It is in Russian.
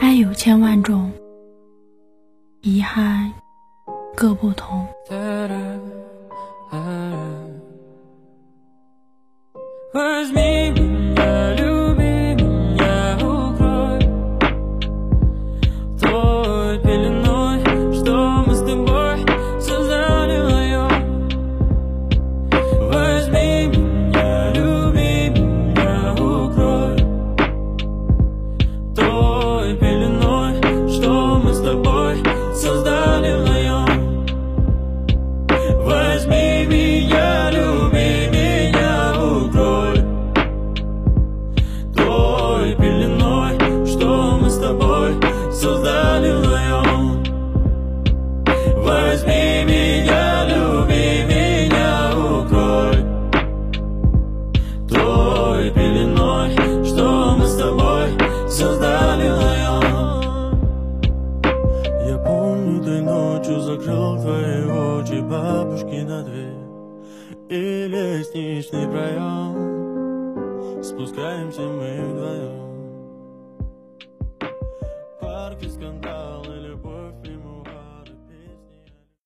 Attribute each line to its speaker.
Speaker 1: 爱有千万种遗憾各不同。
Speaker 2: тобой создали вдвоем. Возьми меня, люби меня, укрой Той пеленой, что мы с тобой создали вдвоем. Я помню, ты ночью закрыл твои очи бабушки на дверь И лестничный проем. Спускаемся мы вдвоем barco cantar.